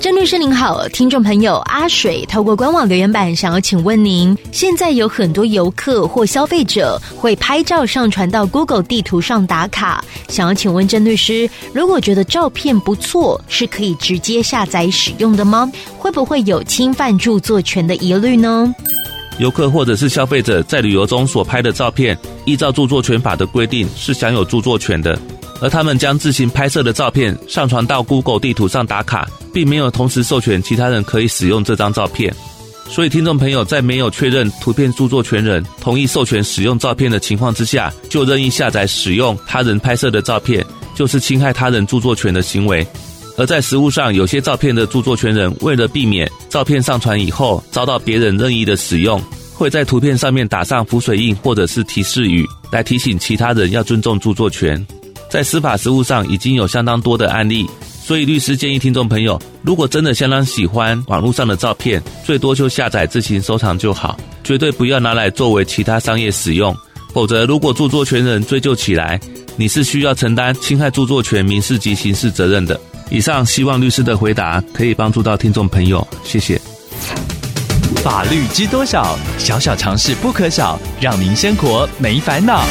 郑律师您好，听众朋友阿水透过官网留言板想要请问您：现在有很多游客或消费者会拍照上传到 Google 地图上打卡，想要请问郑律师，如果觉得照片不错，是可以直接下载使用的吗？会不会有侵犯著作权的疑虑呢？游客或者是消费者在旅游中所拍的照片，依照著作权法的规定是享有著作权的。而他们将自行拍摄的照片上传到 Google 地图上打卡，并没有同时授权其他人可以使用这张照片。所以，听众朋友在没有确认图片著作权人同意授权使用照片的情况之下，就任意下载使用他人拍摄的照片，就是侵害他人著作权的行为。而在实务上，有些照片的著作权人为了避免照片上传以后遭到别人任意的使用，会在图片上面打上浮水印或者是提示语，来提醒其他人要尊重著作权。在司法实务上已经有相当多的案例，所以律师建议听众朋友，如果真的相当喜欢网络上的照片，最多就下载自行收藏就好，绝对不要拿来作为其他商业使用。否则，如果著作权人追究起来，你是需要承担侵害著作权民事及刑事责任的。以上希望律师的回答可以帮助到听众朋友，谢谢。法律知多少？小小常识不可少，让您生活没烦恼。